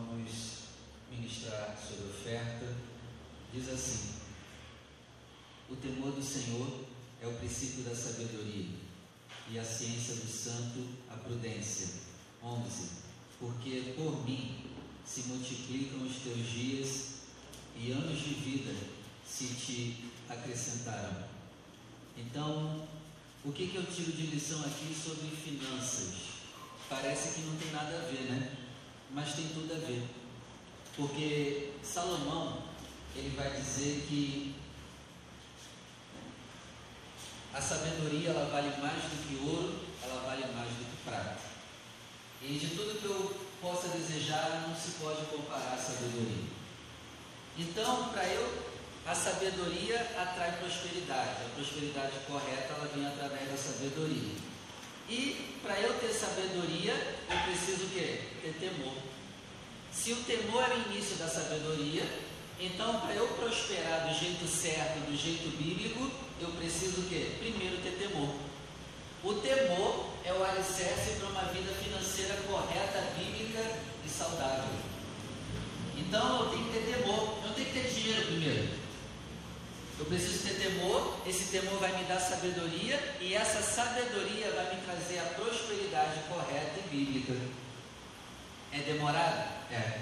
vamos ministrar sobre oferta. Diz assim: O temor do Senhor é o princípio da sabedoria, e a ciência do santo a prudência. 11. Porque por mim se multiplicam os teus dias e anos de vida se te acrescentarão. Então, o que, que eu tiro de lição aqui sobre finanças? Parece que não tem nada a ver, né? Mas tem tudo a ver. Porque Salomão, ele vai dizer que a sabedoria ela vale mais do que ouro, ela vale mais do que prata. E de tudo que eu possa desejar, não se pode comparar a sabedoria. Então, para eu, a sabedoria atrai prosperidade. A prosperidade correta, ela vem através da sabedoria. E para eu ter sabedoria, eu preciso o quê? Ter temor. Se o temor é o início da sabedoria, então para eu prosperar do jeito certo, do jeito bíblico, eu preciso o quê? Primeiro ter temor. O temor é o alicerce para uma vida financeira correta, bíblica e saudável. Então eu tenho que ter temor, eu tenho que ter dinheiro primeiro. Eu preciso ter temor, esse temor vai me dar sabedoria e essa sabedoria vai me trazer a prosperidade correta e bíblica. É demorado? É.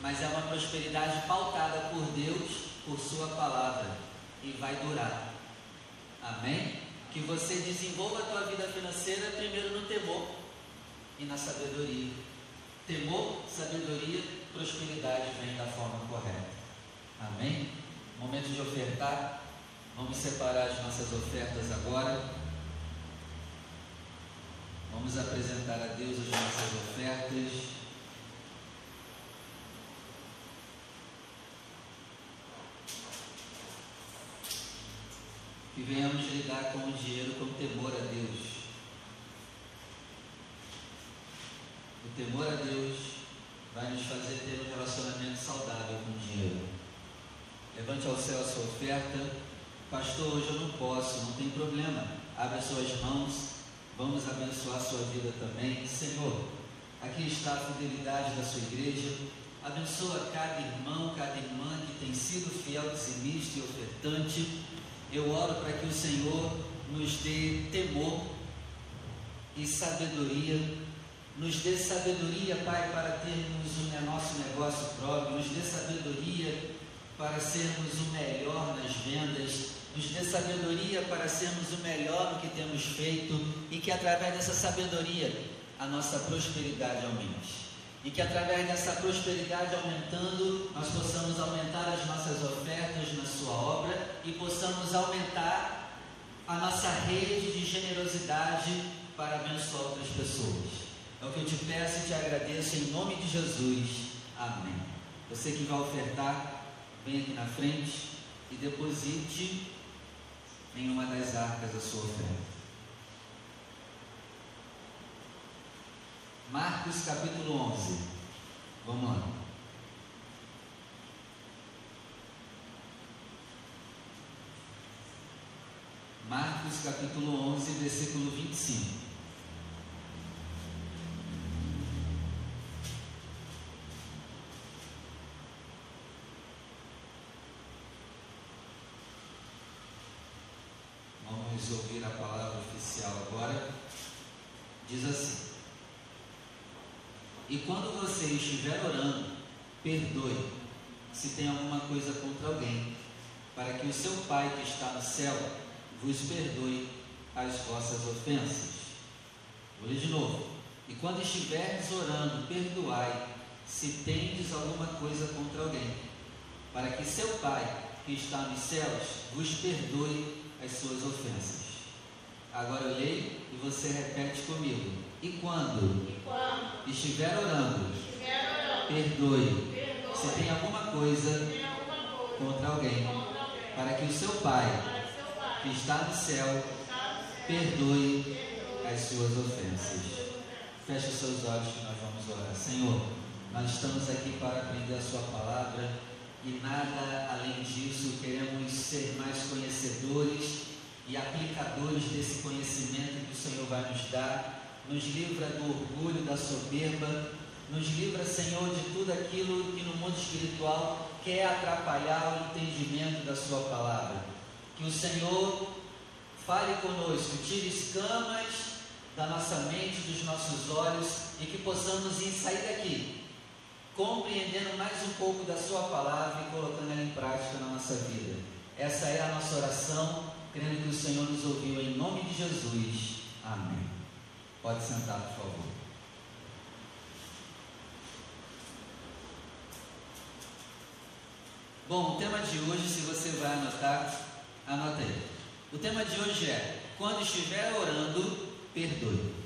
Mas é uma prosperidade pautada por Deus, por Sua palavra e vai durar. Amém? Que você desenvolva a tua vida financeira primeiro no temor e na sabedoria. Temor, sabedoria, prosperidade vem da forma correta. Amém? Momento de ofertar. Vamos separar as nossas ofertas agora. Vamos apresentar a Deus as nossas ofertas. Que venhamos lidar com o dinheiro com temor a Deus. O temor a Deus vai nos fazer ter um relacionamento saudável com o dinheiro. Levante ao céu a sua oferta. Pastor, hoje eu não posso, não tem problema. Abra suas mãos. Vamos abençoar sua vida também. Senhor, aqui está a fidelidade da sua igreja. Abençoa cada irmão, cada irmã que tem sido fiel, dizimista e ofertante. Eu oro para que o Senhor nos dê temor e sabedoria. Nos dê sabedoria, Pai, para termos o nosso negócio próprio. Nos dê sabedoria para sermos o melhor nas vendas. Nos dê sabedoria para sermos o melhor no que temos feito. E que através dessa sabedoria a nossa prosperidade aumente e que através dessa prosperidade aumentando, nós possamos aumentar as nossas ofertas na Sua obra e possamos aumentar a nossa rede de generosidade para abençoar outras pessoas. É o que eu te peço e te agradeço em nome de Jesus. Amém. Você que vai ofertar, vem aqui na frente e deposite em uma das arcas a sua oferta. Marcos capítulo 11. Vamos lá. Marcos capítulo 11, versículo 25. Vamos ouvir a palavra oficial agora. Diz assim: e quando você estiver orando, perdoe se tem alguma coisa contra alguém, para que o seu Pai que está no céu vos perdoe as vossas ofensas. Vou ler de novo. E quando estiveres orando, perdoai se tendes alguma coisa contra alguém, para que seu Pai que está nos céus vos perdoe as suas ofensas. Agora eu leio e você repete comigo. E quando, E quando estiver orando, estiver orando, perdoe perdoe se tem alguma coisa tem alguma coisa contra alguém, contra alguém, para que o seu Pai seu Pai que está no céu está no céu perdoe perdoe as suas ofensas. Feche os seus olhos que nós vamos orar. Senhor, nós estamos aqui para aprender a Sua palavra e nada além disso, queremos ser mais conhecedores e aplicadores desse conhecimento que o Senhor vai nos dar. Nos livra do orgulho, da soberba, Nos livra, Senhor, de tudo aquilo que no mundo espiritual quer atrapalhar o entendimento da Sua palavra. Que o Senhor fale conosco, tire escamas da nossa mente, dos nossos olhos e que possamos ir sair daqui compreendendo mais um pouco da Sua palavra e colocando ela em prática na nossa vida. Essa é a nossa oração, crendo que o Senhor nos ouviu em nome de Jesus. Amém. Pode sentar, por favor. Bom, o tema de hoje, se você vai anotar, anote aí. O tema de hoje é: quando estiver orando, perdoe.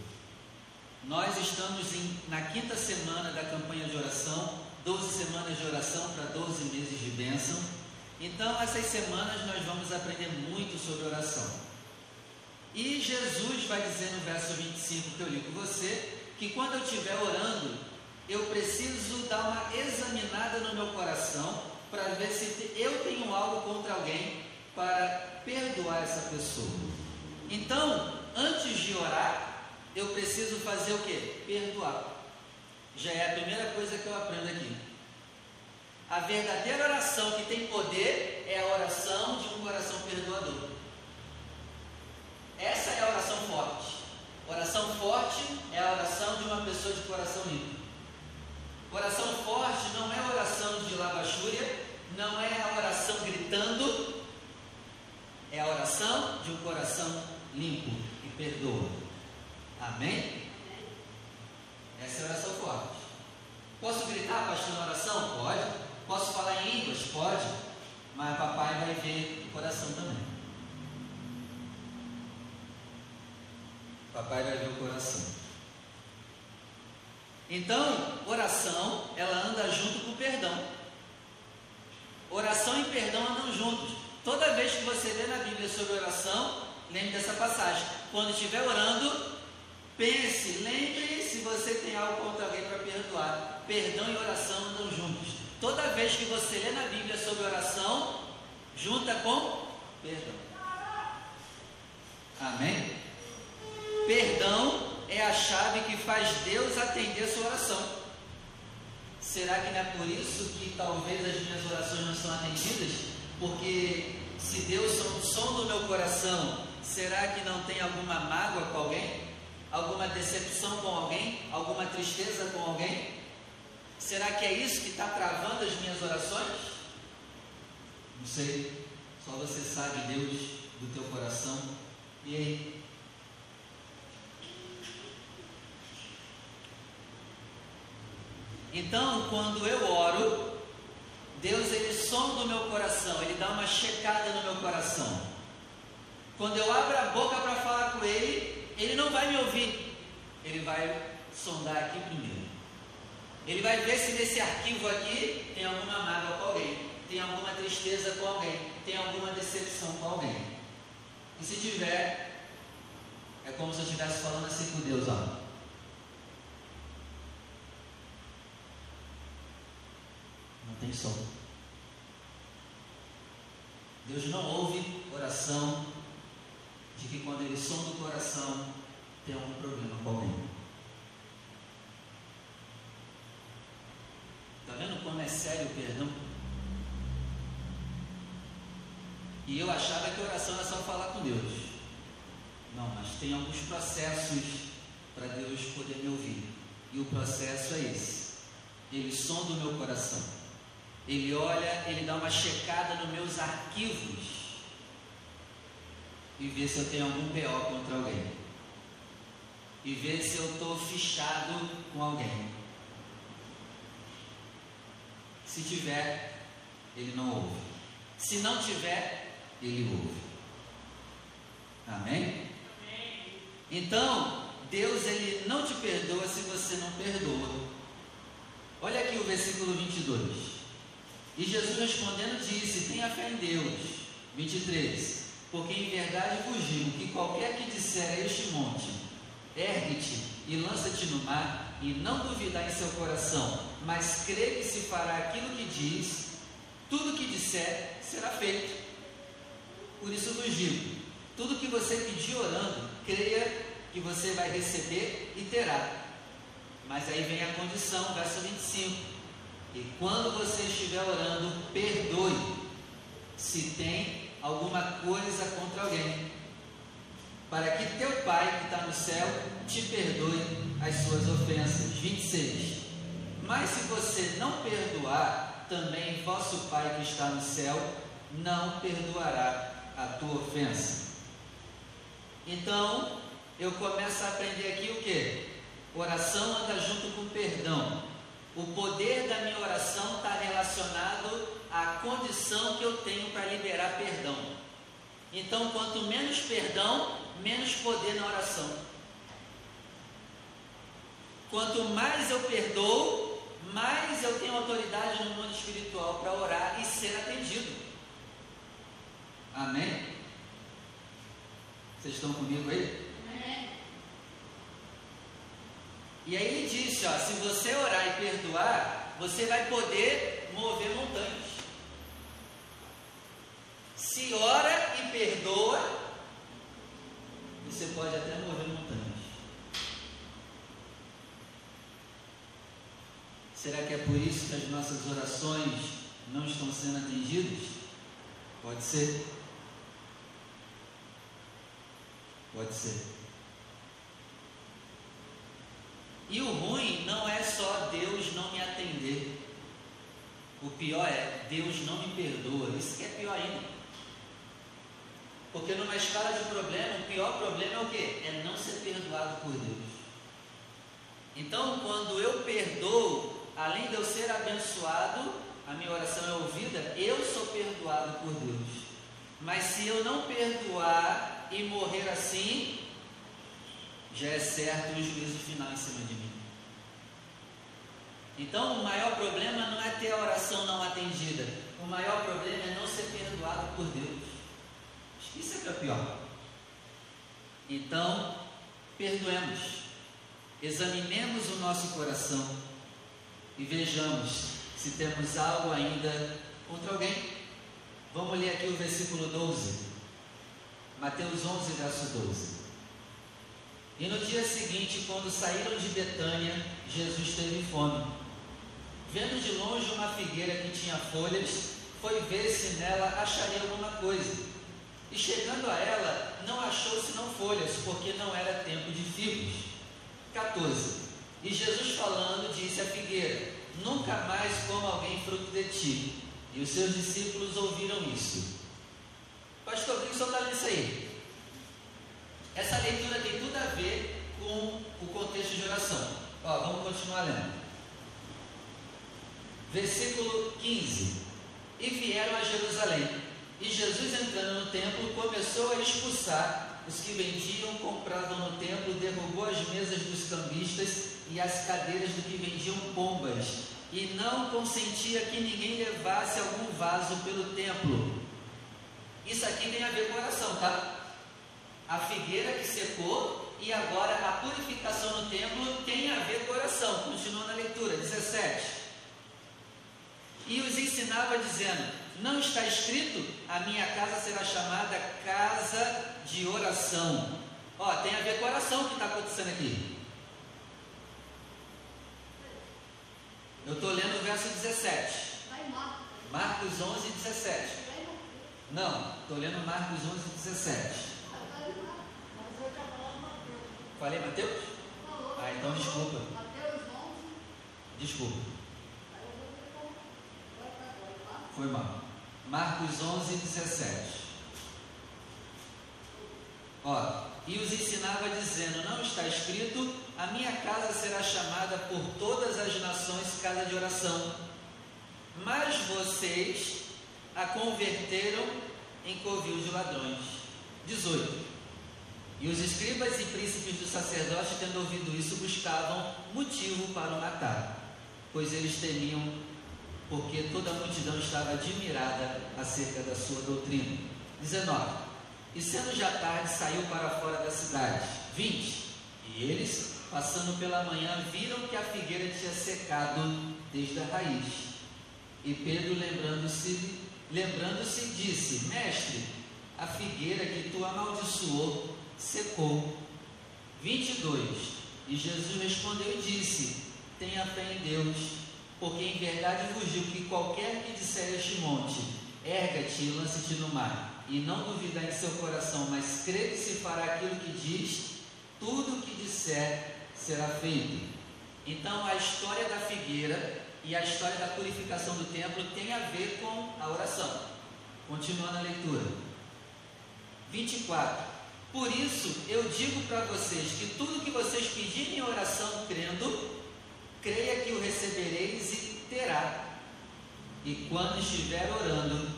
Nós estamos em, na quinta semana da campanha de oração, 12 semanas de oração para 12 meses de bênção. Então, essas semanas nós vamos aprender muito sobre oração. E Jesus vai dizer no verso 25 que eu li com você, que quando eu estiver orando, eu preciso dar uma examinada no meu coração para ver se eu tenho algo contra alguém para perdoar essa pessoa. Então, antes de orar, eu preciso fazer o que? Perdoar. Já é a primeira coisa que eu aprendo aqui. A verdadeira oração que tem poder é a oração de um coração perdoador. Essa é a oração forte. Oração forte é a oração de uma pessoa de coração limpo. Coração forte não é oração de lavachúria, não é a oração gritando, é a oração de um coração limpo e perdoa. Amém? Essa é a oração forte. Posso gritar, pastor, na oração? Pode. Posso falar em línguas? Pode. Mas papai vai ver o coração também. Papai vai ver o coração. Então, oração, ela anda junto com o perdão. Oração e perdão andam juntos. Toda vez que você lê na Bíblia sobre oração, lembre dessa passagem. Quando estiver orando, pense, lembre se você tem algo contra alguém para perdoar. Perdão e oração andam juntos. Toda vez que você lê na Bíblia sobre oração, junta com perdão. Amém? Perdão é a chave que faz Deus atender a sua oração. Será que não é por isso que talvez as minhas orações não são atendidas? Porque se Deus são o som do meu coração, será que não tem alguma mágoa com alguém? Alguma decepção com alguém? Alguma tristeza com alguém? Será que é isso que está travando as minhas orações? Não sei. Só você sabe, Deus, do teu coração. E aí? Então, quando eu oro, Deus ele sonda o meu coração, ele dá uma checada no meu coração. Quando eu abro a boca para falar com ele, ele não vai me ouvir. Ele vai sondar aqui primeiro. Ele vai ver se nesse arquivo aqui tem alguma mágoa com alguém, tem alguma tristeza com alguém, tem alguma decepção com alguém. E se tiver, é como se eu estivesse falando assim com Deus, ó. Não tem som. Deus não ouve oração de que quando ele sonda o coração tem algum problema com alguém. Está vendo como é sério o perdão? E eu achava que oração era só falar com Deus. Não, mas tem alguns processos para Deus poder me ouvir. E o processo é esse. Ele sonda o meu coração. Ele olha, ele dá uma checada nos meus arquivos e vê se eu tenho algum BO contra alguém. E vê se eu estou fichado com alguém. Se tiver, ele não ouve. Se não tiver, ele ouve. Amém? Então, Deus ele não te perdoa se você não perdoa. Olha aqui o versículo 22. E Jesus respondendo disse: Tenha fé em Deus. 23. Porque em verdade vos digo que qualquer que disser a este monte: Ergue-te e lança-te no mar, e não duvidar em seu coração, mas crê que se fará aquilo que diz, tudo que disser será feito. Por isso vos digo: tudo que você pedir orando, creia que você vai receber e terá. Mas aí vem a condição, verso 25. E quando você estiver orando, perdoe se tem alguma coisa contra alguém, para que teu Pai que está no céu te perdoe as suas ofensas. 26. Mas se você não perdoar, também vosso Pai que está no céu não perdoará a tua ofensa. Então, eu começo a aprender aqui o que? Oração anda junto com perdão. O poder da minha oração está relacionado à condição que eu tenho para liberar perdão. Então, quanto menos perdão, menos poder na oração. Quanto mais eu perdoo, mais eu tenho autoridade no mundo espiritual para orar e ser atendido. Amém? Vocês estão comigo aí? Amém. E aí ele disse, ó, se você orar e perdoar, você vai poder mover montanhas. Se ora e perdoa, você pode até mover montanhas. Será que é por isso que as nossas orações não estão sendo atendidas? Pode ser. Pode ser. E o ruim não é só Deus não me atender. O pior é Deus não me perdoa. Isso que é pior ainda. Porque numa escala de problema, o pior problema é o quê? É não ser perdoado por Deus. Então, quando eu perdoo, além de eu ser abençoado, a minha oração é ouvida, eu sou perdoado por Deus. Mas se eu não perdoar e morrer assim, já é certo o juízo final em cima de mim. Então, o maior problema não é ter a oração não atendida. O maior problema é não ser perdoado por Deus. Isso é é pior. Então, perdoemos. Examinemos o nosso coração e vejamos se temos algo ainda contra alguém. Vamos ler aqui o versículo 12. Mateus 11, verso 12. E no dia seguinte, quando saíram de Betânia, Jesus teve fome. Vendo de longe uma figueira que tinha folhas, foi ver se nela acharia alguma coisa. E chegando a ela, não achou senão folhas, porque não era tempo de figos. 14. E Jesus falando, disse à figueira: Nunca mais coma alguém fruto de ti. E os seus discípulos ouviram isso. Pastor, o que o senhor está lendo isso aí? Essa leitura tem tudo a ver com o contexto de oração. Ó, vamos continuar lendo. Versículo 15. E vieram a Jerusalém. E Jesus, entrando no templo, começou a expulsar os que vendiam, compravam no templo, derrubou as mesas dos cambistas e as cadeiras do que vendiam pombas, e não consentia que ninguém levasse algum vaso pelo templo. Isso aqui tem a ver com oração, tá? A figueira que secou e agora a purificação no templo tem a ver com oração. Continua na leitura, 17. E os ensinava dizendo: Não está escrito, a minha casa será chamada casa de oração. Ó, tem a ver com oração que está acontecendo aqui. Eu estou lendo o verso 17. Vai, Marcos. Marcos 11, 17. Vai, Marcos. Não, estou lendo Marcos 11, 17. Vai, Marcos. Mas eu já falava Mateus. Falei Mateus? Ah, então desculpa. Mateus 11. Desculpa, foi mal. Marcos 11, 17. Ó, e os ensinava dizendo: Não está escrito, a minha casa será chamada por todas as nações casa de oração. Mas vocês a converteram em covil de ladrões. 18. E os escribas e príncipes do sacerdócio, tendo ouvido isso, buscavam motivo para o matar, pois eles temiam, porque toda a multidão estava admirada acerca da sua doutrina. 19. E sendo já tarde, saiu para fora da cidade. 20. E eles, passando pela manhã, viram que a figueira tinha secado desde a raiz. E Pedro, lembrando-se, lembrando-se, disse: Mestre, a figueira que tu amaldiçoou secou. 22. E Jesus respondeu e disse: Tenha fé em Deus, porque em verdade digo que qualquer que disser este monte, erga-te e lance-te no mar, e não duvidar em seu coração, mas crê que se fará aquilo que diz, tudo o que disser será feito. Então a história da figueira e a história da purificação do templo tem a ver com a oração. Continuando a leitura. 24. Por isso eu digo para vocês que tudo que vocês pedirem em oração crendo, creia que o recebereis e terá. E quando estiver orando,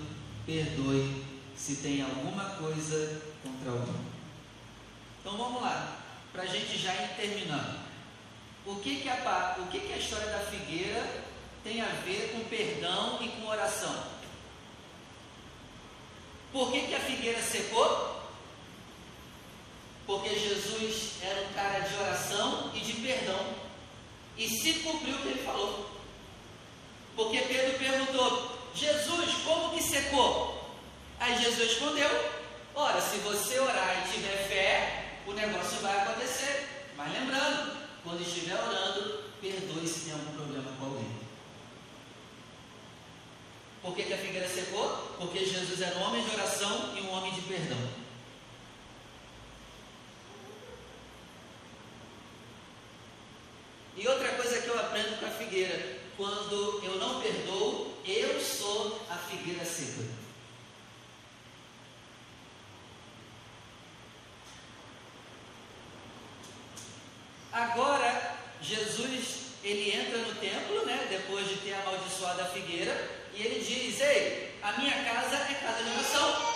perdoe se tem alguma coisa contra alguém. Então vamos lá, para a gente já ir terminando. O que, que, a, o que, que a história da figueira tem a ver com perdão e com oração? Por que, que a figueira secou? Porque Jesus era um cara de oração e de perdão. E se cumpriu o que ele falou. Porque Pedro perguntou: Jesus, como que secou? Aí Jesus respondeu: Ora, se você orar e tiver fé, o negócio vai acontecer. Mas lembrando, quando estiver orando, perdoe se tem algum problema com alguém. Por que, que a figueira secou? Porque Jesus era um homem de oração e um homem de perdão. E outra coisa que eu aprendo com a figueira: quando eu não perdoo, eu sou a figueira seca. Agora, Jesus, ele entra no templo, né, depois de ter amaldiçoado a figueira, e ele diz: Ei, a minha casa é casa de oração.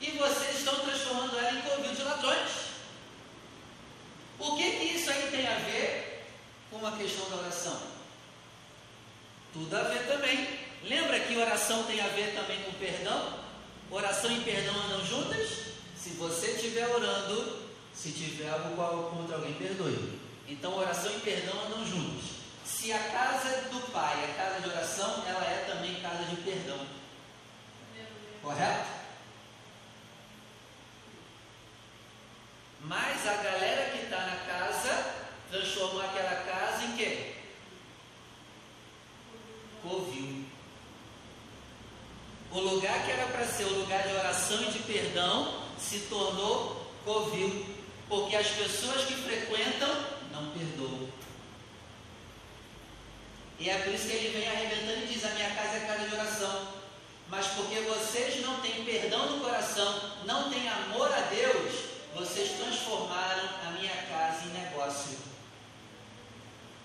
E vocês estão transformando ela em covil de ladrões. O que, que isso aí tem a ver com a questão da oração? Tudo a ver também. Lembra que oração tem a ver também com perdão? Oração e perdão andam juntas? Se você estiver orando, se tiver algo contra alguém, perdoe. Então, oração e perdão andam juntos. Se a casa do Pai é casa de oração, ela é também casa de perdão. Correto? Mas a galera que está na casa transformou aquela casa em quê? Covil. O lugar que era para ser o lugar de oração e de perdão se tornou covil porque as pessoas que frequentam não perdoam. E é por isso que ele vem arrebentando e diz: A minha casa é casa de oração. Mas porque vocês não têm perdão no coração, não têm amor a Deus, vocês transformaram a minha casa em negócio.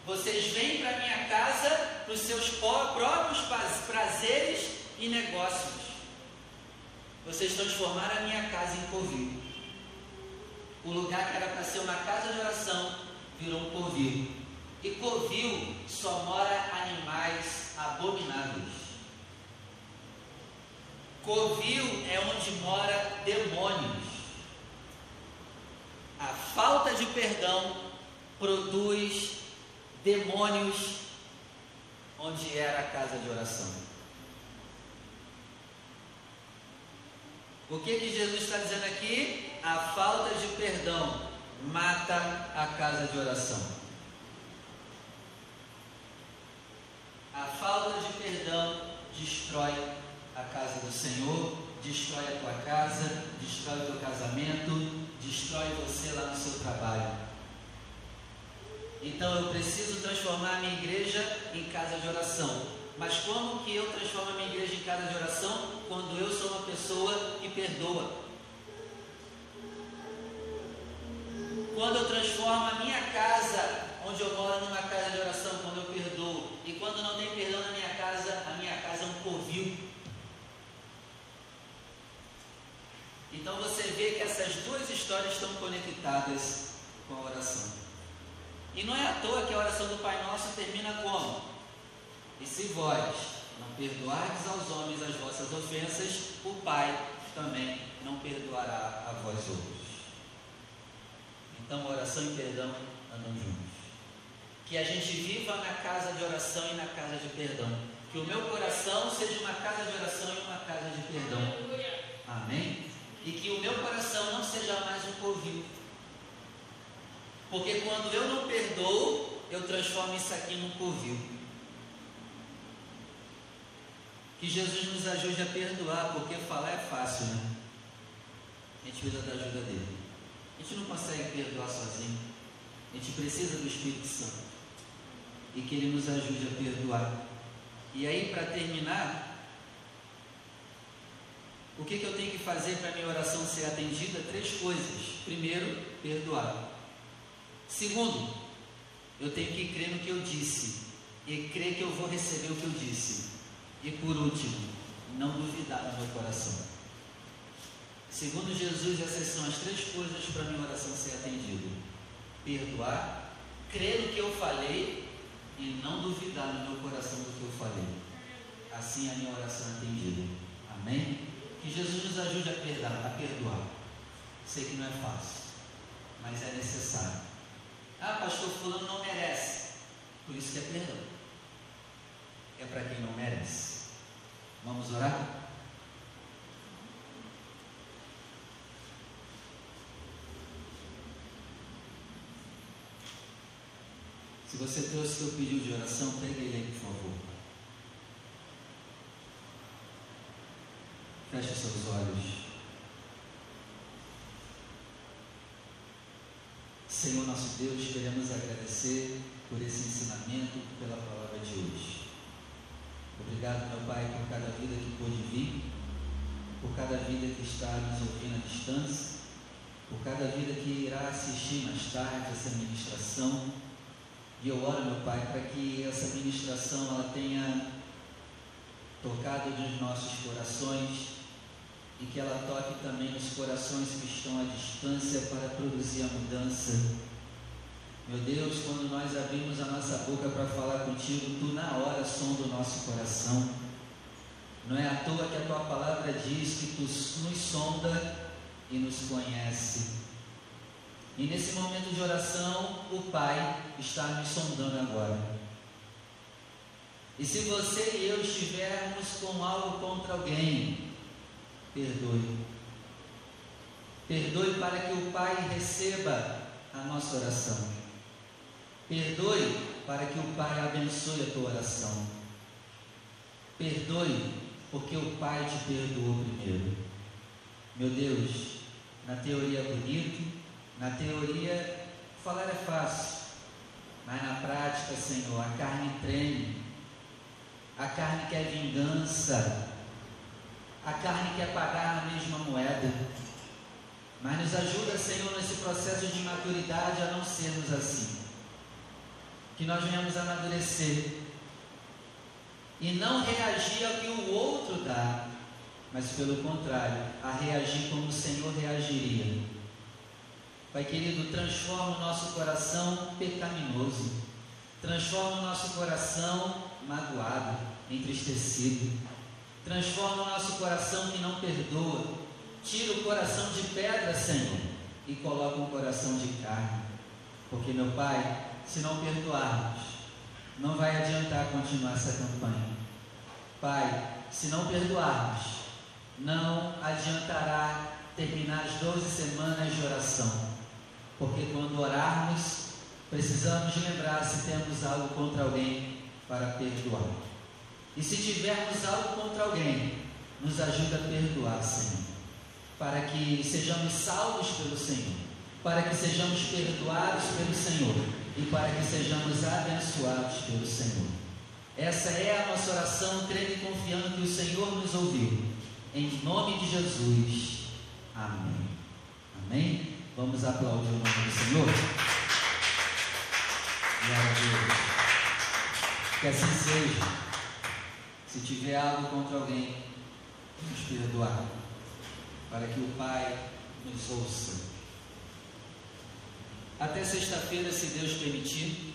Vocês vêm para a minha casa para os seus próprios prazeres e negócios. Vocês transformaram a minha casa em covil. O lugar que era para ser uma casa de oração virou um covil. E covil só mora animais abomináveis. Covil é onde mora demônios. A falta de perdão produz demônios onde era a casa de oração. O que, que Jesus está dizendo aqui? A falta de perdão mata a casa de oração. A falta de perdão destrói a casa do Senhor, destrói a tua casa, destrói o teu casamento, destrói você lá no seu trabalho. Então eu preciso transformar a minha igreja em casa de oração. Mas como que eu transformo a minha igreja em casa de oração? Quando eu sou uma pessoa que perdoa. Quando eu transformo a minha casa, onde eu moro, numa casa de oração, quando eu perdoo. E quando não tem perdão na minha casa, a minha casa é um covil. Então você vê que essas duas histórias estão conectadas com a oração. E não é à toa que a oração do Pai Nosso termina como? E se vós não perdoardes aos homens as vossas ofensas, o Pai também não perdoará a vós outros. Então, oração e perdão andam juntos. Que a gente viva na casa de oração e na casa de perdão. Que o meu coração seja uma casa de oração e uma casa de perdão. Amém? E que o meu coração não seja mais um covil. Porque quando eu não perdoo, eu transformo isso aqui num covil. Que Jesus nos ajude a perdoar, porque falar é fácil, né? A gente precisa da ajuda dele. A gente não consegue perdoar sozinho. A gente precisa do Espírito Santo. E que ele nos ajude a perdoar. E aí, para terminar, o que, que eu tenho que fazer para minha oração ser atendida? Três coisas. Primeiro, perdoar. Segundo, eu tenho que crer no que eu disse e crer que eu vou receber o que eu disse. E por último, não duvidar no meu coração. Segundo Jesus, essas são as três coisas para minha oração ser atendida: perdoar, crer no que eu falei e não duvidar no meu coração do que eu falei. Assim a minha oração é atendida. Amém? Que Jesus nos ajude a perdoar, a perdoar. Sei que não é fácil, mas é necessário. Ah, pastor, fulano não merece. Por isso que é perdão. É para quem não merece. Vamos orar? Se você trouxe seu pedido de oração, pega ele aí, por favor. Feche seus olhos. Senhor nosso Deus, queremos agradecer por esse ensinamento, pela palavra de hoje. Obrigado, meu Pai, por cada vida que pôde vir, por cada vida que está nos ouvindo à distância, por cada vida que irá assistir mais tarde essa ministração. E eu oro, meu Pai, para que essa ministração ela tenha tocado nos nossos corações e que ela toque também nos corações que estão à distância para produzir a mudança. Meu Deus, quando nós abrimos a nossa boca para falar contigo, tu na hora sonda o nosso coração. Não é à toa que a tua palavra diz que tu nos sonda e nos conhece. E nesse momento de oração, o Pai está me sondando agora. E se você e eu estivermos com algo contra alguém, perdoe. Perdoe para que o Pai receba a nossa oração. Perdoe para que o Pai abençoe a tua oração. Perdoe porque o Pai te perdoou primeiro. Meu Deus, na teoria é bonito, na teoria falar é fácil, mas na prática, Senhor, a carne treme, a carne quer vingança, a carne quer pagar na mesma moeda. Mas nos ajuda, Senhor, nesse processo de maturidade a não sermos assim. Que nós venhamos amadurecer e não reagir ao que o outro dá, mas pelo contrário, a reagir como o Senhor reagiria. Pai querido, transforma o nosso coração pecaminoso, transforma o nosso coração magoado, entristecido Transforma o nosso coração que não perdoa. Tira o coração de pedra, Senhor, e coloca um coração de carne. Porque, meu Pai, se não perdoarmos, não vai adiantar continuar essa campanha. Pai, se não perdoarmos, não adiantará terminar as 12 semanas de oração. Porque quando orarmos, precisamos lembrar se temos algo contra alguém para perdoar. E se tivermos algo contra alguém, nos ajuda a perdoar, Senhor. Para que sejamos salvos pelo Senhor. Para que sejamos perdoados pelo Senhor. E para que sejamos abençoados pelo Senhor. Essa é a nossa oração, crendo e confiando que o Senhor nos ouviu. Em nome de Jesus. Amém. Amém? Vamos aplaudir o nome do Senhor. Glória a Deus. Que assim seja. Se tiver algo contra alguém, vamos perdoar, para que o Pai nos ouça. Até sexta-feira, se Deus permitir,